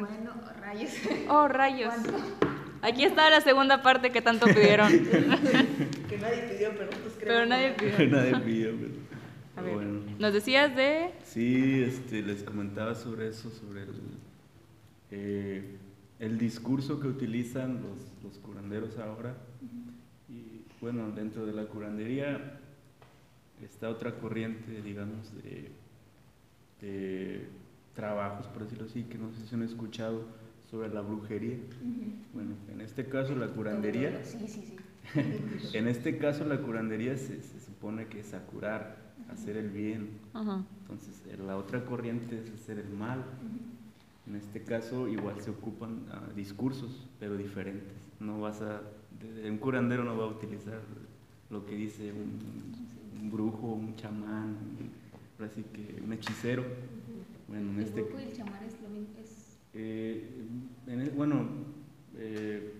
bueno, rayos. Oh, rayos. Aquí está la segunda parte que tanto pidieron. que nadie pidió, pero nosotros creemos. Pero nadie pidió. Nadie pidió, pero, A pero ver, bueno. nos decías de... Sí, este, les comentaba sobre eso, sobre el, eh, el discurso que utilizan los, los curanderos ahora. Y bueno, dentro de la curandería está otra corriente, digamos, de, de trabajos, por decirlo así, que no sé si han escuchado sobre la brujería. Bueno, en este caso la curandería, Sí, sí, sí. en este caso la curandería se, se supone que es a curar, hacer el bien. Entonces, eh, la otra corriente es hacer el mal. En este caso, igual se ocupan ah, discursos, pero diferentes. No vas a, un curandero no va a utilizar lo que dice un, un brujo, un chamán, un, ahora sí que un hechicero. Bueno, en El este, grupo y el es lo mismo. Es... eh, en el- bueno, eh,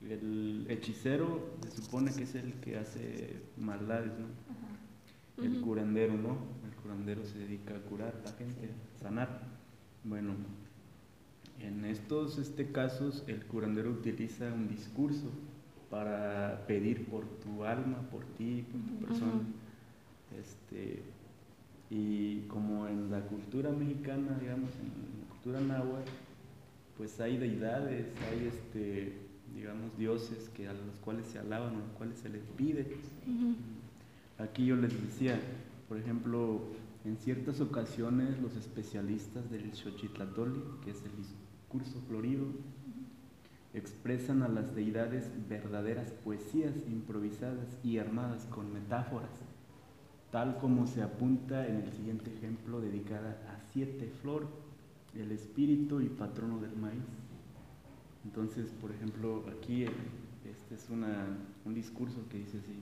el hechicero se supone que es el que hace maldades, ¿no? Ajá. El curandero no, el curandero se dedica a curar a la gente, a sanar. Bueno, en estos este, casos el curandero utiliza un discurso para pedir por tu alma, por ti, por tu persona. Este, y como en la cultura mexicana, digamos, en la cultura náhuatl, pues hay deidades, hay este, digamos, dioses que a los cuales se alaban, a los cuales se les pide. Aquí yo les decía, por ejemplo, en ciertas ocasiones los especialistas del Xochitlatoli, que es el discurso florido, expresan a las deidades verdaderas poesías improvisadas y armadas con metáforas, tal como se apunta en el siguiente ejemplo dedicada a Siete Flor, el espíritu y patrono del maíz. Entonces, por ejemplo, aquí eh, este es una, un discurso que dice así.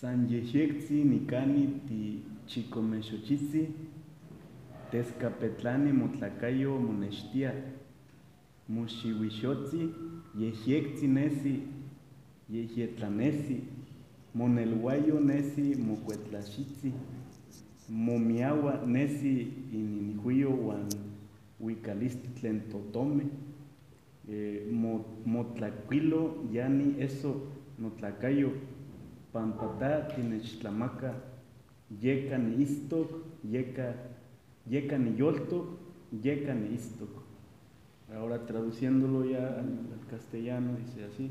San Yeshexi Nikani ti Chicomexochitzi Tezcapetlani Motlacayo Monextia Mushihuixotzi Yeshexi Nesi Yehietlanesi Monelhuayo Nesi Mocuetlachitzi Momiagua Nesi Ininihuyo Wan Huicalistitlen Totome eh, Mo- Motlacuilo Yani Eso Notlacayo Pampatá Tinechtlamaca Yeca ni Istok Yeca Yeca ni Yoltok Yeca ni Istok Ahora traduciéndolo ya al castellano dice así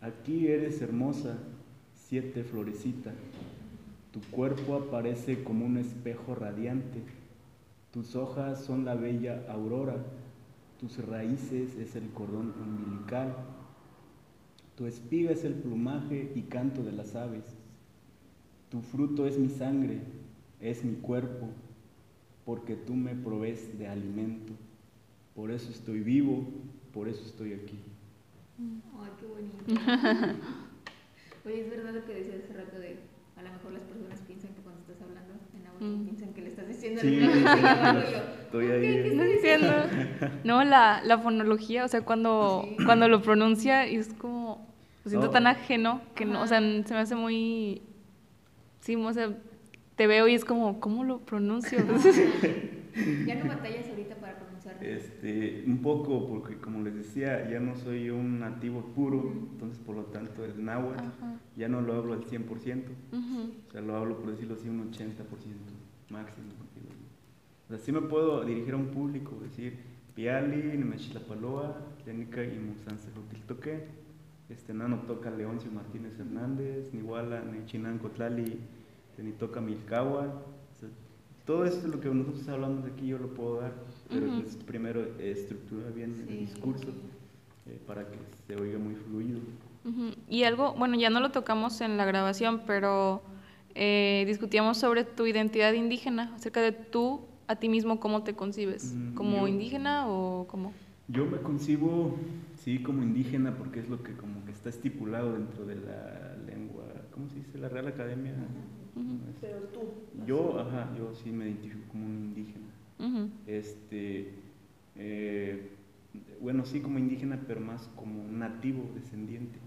Aquí eres hermosa, siete florecita. Tu cuerpo aparece como un espejo radiante. Tus hojas son la bella aurora. Tus raíces es el cordón umbilical, tu espiga es el plumaje y canto de las aves, tu fruto es mi sangre, es mi cuerpo, porque tú me provees de alimento, por eso estoy vivo, por eso estoy aquí. Ay, qué bonito. Oye, es verdad lo que decías hace rato de a lo mejor las personas piensan que cuando estás hablando en agua Mm. piensan que le estás diciendo Sí, algo sí. Estoy ¿Qué? ahí. ¿Qué No estás entiendo. No, la, la fonología, o sea, cuando, Sí. cuando lo pronuncia y es como, lo siento No. tan ajeno que no, o sea, se me hace muy, sí, o sea, te veo y es como, ¿cómo lo pronuncio? Ya no batallas ahorita para pronunciar. Este, un poco, porque como les decía, ya no soy un nativo puro, entonces por lo tanto el náhuatl Ajá. ya no lo hablo al 100%. Ujú. O sea, lo hablo, por decirlo así, un 80% máximo. O sea, sí me puedo dirigir a un público, decir, Piali, Nemechilapaloa, Tlenica y Musancelotiltoque, este nano toca Leoncio Martínez Hernández, Nihuala, Nechinanco Tlali, Tenitoca Milcahua. Todo esto lo que nosotros hablamos aquí yo lo puedo dar, pero Ujú. pues primero estructurar bien Sí. el discurso eh, para que se oiga muy fluido. Ujú. Y algo, bueno, ya no lo tocamos en la grabación, pero eh, discutíamos sobre tu identidad indígena, acerca de tú a ti mismo, cómo te concibes, Mm, como yo- indígena o como... Yo me concibo, sí, como indígena, porque es lo que como que está estipulado dentro de la lengua, ¿cómo se dice? La Real Academia. Pero tú. Yo, ajá, yo sí me identifico como un indígena. Este, eh, bueno, sí como indígena, pero más como nativo descendiente,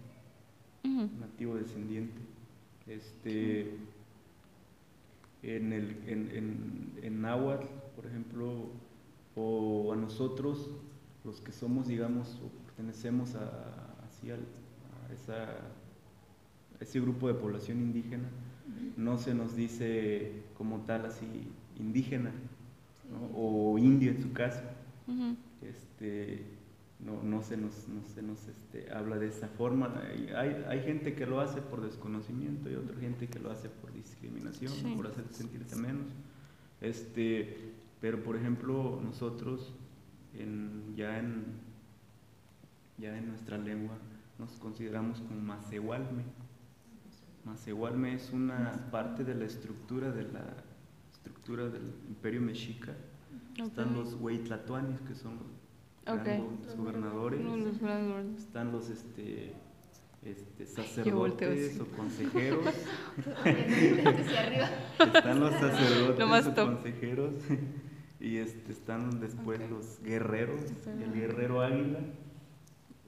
nativo descendiente. Este, en el, en, en, en náhuatl, por ejemplo, o a nosotros, los que somos, digamos, o pertenecemos a, así al- a esa, a ese grupo de población indígena, no se nos dice como tal así indígena ¿no? o indio en su caso. Este, no, no se nos, no se nos este, habla de esa forma. Hay, hay, gente que lo hace por desconocimiento y otra gente que lo hace por discriminación, Sí. por hacer sentirse menos. Este, pero por ejemplo, nosotros en, ya, en, ya en nuestra lengua nos consideramos como macehualme. Macehualme es una parte de la estructura de la estructura del imperio mexica. Están los hueytlatoanis, que son los Ok. grandes gobernadores. Los. Están los este, este, sacerdotes o consejeros. Están los sacerdotes Lo más o top. consejeros. Y este, están después los guerreros. El guerrero águila.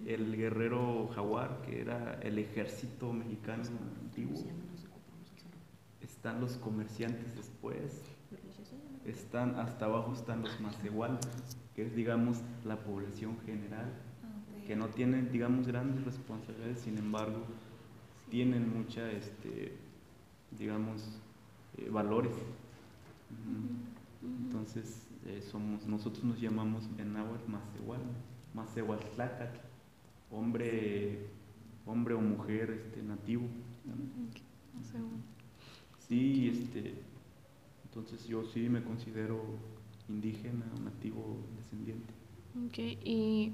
El guerrero jaguar, que era el ejército mexicano antiguo. Están los comerciantes después. Están hasta abajo están los macehuales, que es digamos la población general, que no tienen digamos grandes responsabilidades, sin embargo tienen mucha este digamos eh, valores. Entonces eh, somos nosotros nos llamamos en náhuatl macehual, macehualtlacatl, hombre hombre o mujer este nativo. Sí, este, entonces yo sí me considero indígena, nativo, descendiente. Ok, ¿y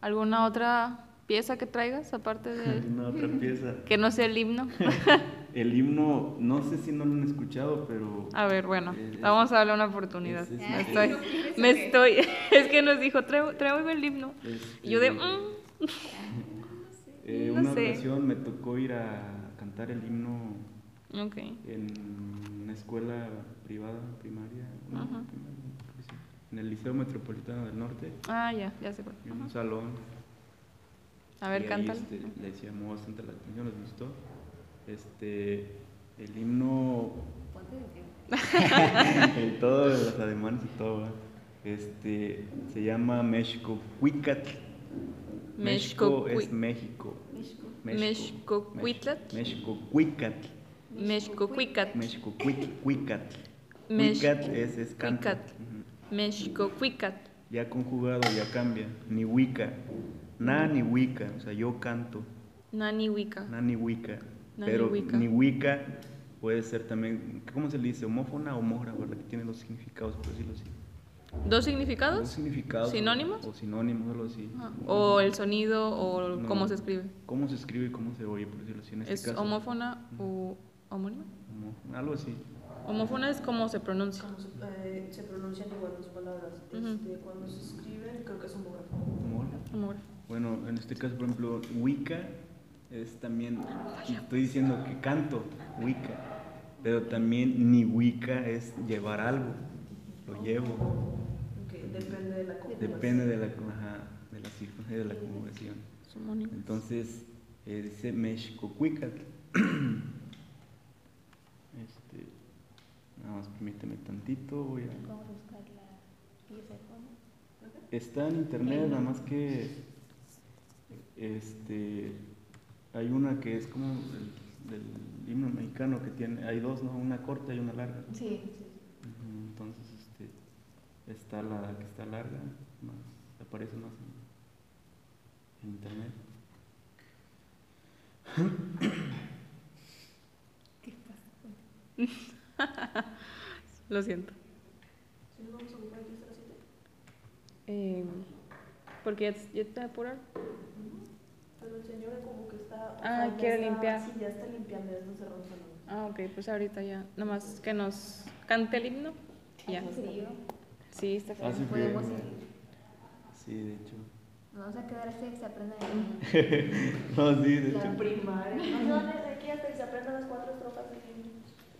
alguna otra pieza que traigas aparte de Una otra pieza. que no sea el himno? El himno, no sé si no lo han escuchado, pero A ver, bueno, Es- vamos a darle una oportunidad. es- es- Me es- estoy, ¿No quieres me estoy, es que nos dijo, traigo, traigo el himno. Y yo de, este, "Mm". eh, no una sé. ocasión me tocó ir a cantar el himno ok, en una escuela privada, primaria, no, Ajá. primaria, creo que sí, en el Liceo Metropolitano del Norte, ah, ya, ya sé cuál. en un salón. A ver, cántalo. este, les llamó bastante la atención, les gustó. Este, el himno, el todo, los ademanes y todo, ¿verdad? este, se llama México Cuicatl. México es México. México. Mexcocuitlatl. México Cuicatl. Mexcocuicat. México Cuicatl. Cuicatl. Mex- Cuicatl es, es canto. Ya conjugado ya cambia. Ni Wicca. Na ni Wicca. O sea, yo canto. Nani Wicca. Na ni Wicca. Pero ni Wicca puede ser también, ¿cómo se le dice? Homófona o homógrafa, la que tiene dos significados, por decirlo así. ¿Dos Dos significados? significados. ¿Sinónimos? O sinónimos, algo así. Ajá. O el sonido o No. cómo se escribe. ¿Cómo se escribe y cómo se oye, por decirlo así? En este ¿Es caso. homófona o homónima? Homófona, Algo así. Homófona es como se pronuncia. Como se, eh, se pronuncian igual las palabras. Ujú. Este, Cuando se escriben, creo que es homógrafo. Homógrafo. Bueno, en este caso, por ejemplo, Wicca es también, estoy diciendo que canto Wicca, pero también ni Wicca es llevar algo, lo llevo, depende de la conjugación. depende de la, ajá, de la circunstancia de la conjugación. Entonces, eh, dice México Cuicatl. Este, nada más permíteme tantito, voy a... Vamos a buscar la pieza de fondo. Está en internet, nada más que este hay una que es como el, del himno mexicano que tiene, hay dos, ¿no? Una corta y una larga. Sí. Está la que está larga, más, aparece más en, en internet. ¿Qué pasa? Lo siento. ¿Sí nos vamos a ocupar aquí hasta las 7? Eh, porque ya, ya te apurar. Pero el señor como que está... Ah, quiere está- limpiar. Sí, ya está limpiando, ya está cerrando el salón. Ah, ok, pues ahorita ya. Nada más que nos cante el himno. Ya. Frío. Sí, está feo. Hace frío, Podemos ir. Sí, de hecho. Nos vamos a quedar hasta que se aprendan el No, sí, de La hecho. primaria. No, no, desde aquí hasta que se aprendan las cuatro estrofas de.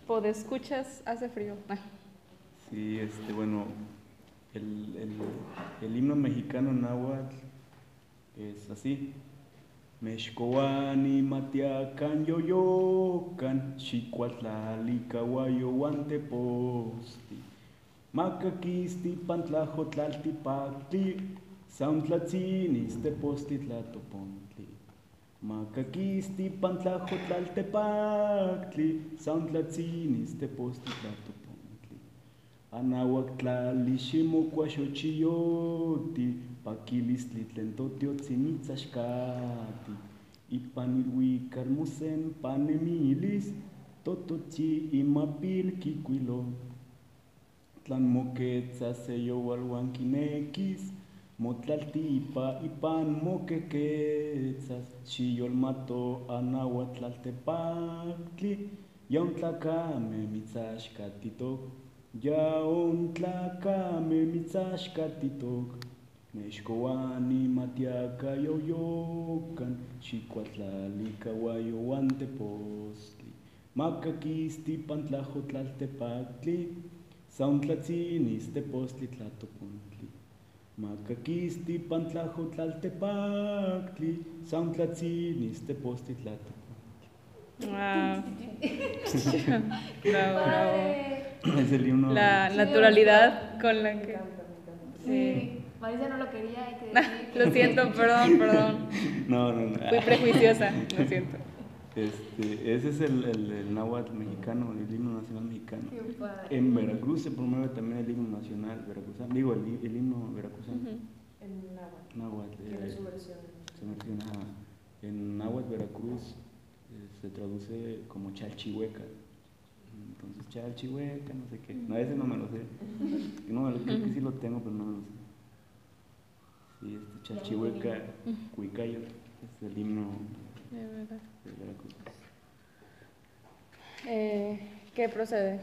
Podescuchas, hace frío. Ah, Sí, este, bueno, el, el, el himno mexicano náhuatl es así. Mexcoani matiacan yoyocan, xicuatlali cahuayo guanteposti, Макакисти пантлахотлалти пакли, Саунтлацини степости тлатопонтли. Макакисти пантлахотлалте пакли, Саунтлацини степости тлатопонтли. Анауактлали шимокуашочиоти, Пакилистли тлентотиоцимицашкати. Ипанилуикармусен панемилис, Тотоци имапил кикуилоти. Tlan moquetza se yo walwankinequis, motlaltipa ipan moquequetzas, xiolmato anahuatlaltepactli, yaontlacame mitzashcatitok, yaontlacame mitzashcatitok, mexcoani matiaca yoyocan, xicuatlalica guayowantepostli, macaquisti pantlajotlaltepactli, sauntlatzinis tepostli tlatopontli. Macaquisti pantlajo tlaltepactli, sauntlatzinis tepostli tlatopontli. Wow. bravo, bravo. Padre. Es el himno. La naturalidad con la que... Sí. Marisa no lo quería, Ah, decir. Lo siento, perdón, perdón. No, no, no. Fui prejuiciosa, lo siento. Este, ese es el, el, el náhuatl mexicano, el himno nacional mexicano. En Veracruz se promueve también el himno nacional veracruzano, digo, el, hi- el himno veracruzano. En náhuatl. Náhuatl, Tiene eh, su versión. se menciona en náhuatl Veracruz eh, se traduce como chalchihueca. Entonces, chalchihueca, no sé qué. No, ese no me lo sé. No, me lo- creo que sí lo tengo, pero no me lo sé. Sí, este chalchihueca, cuicayo, es el himno De verdad. Eh, ¿Qué procede?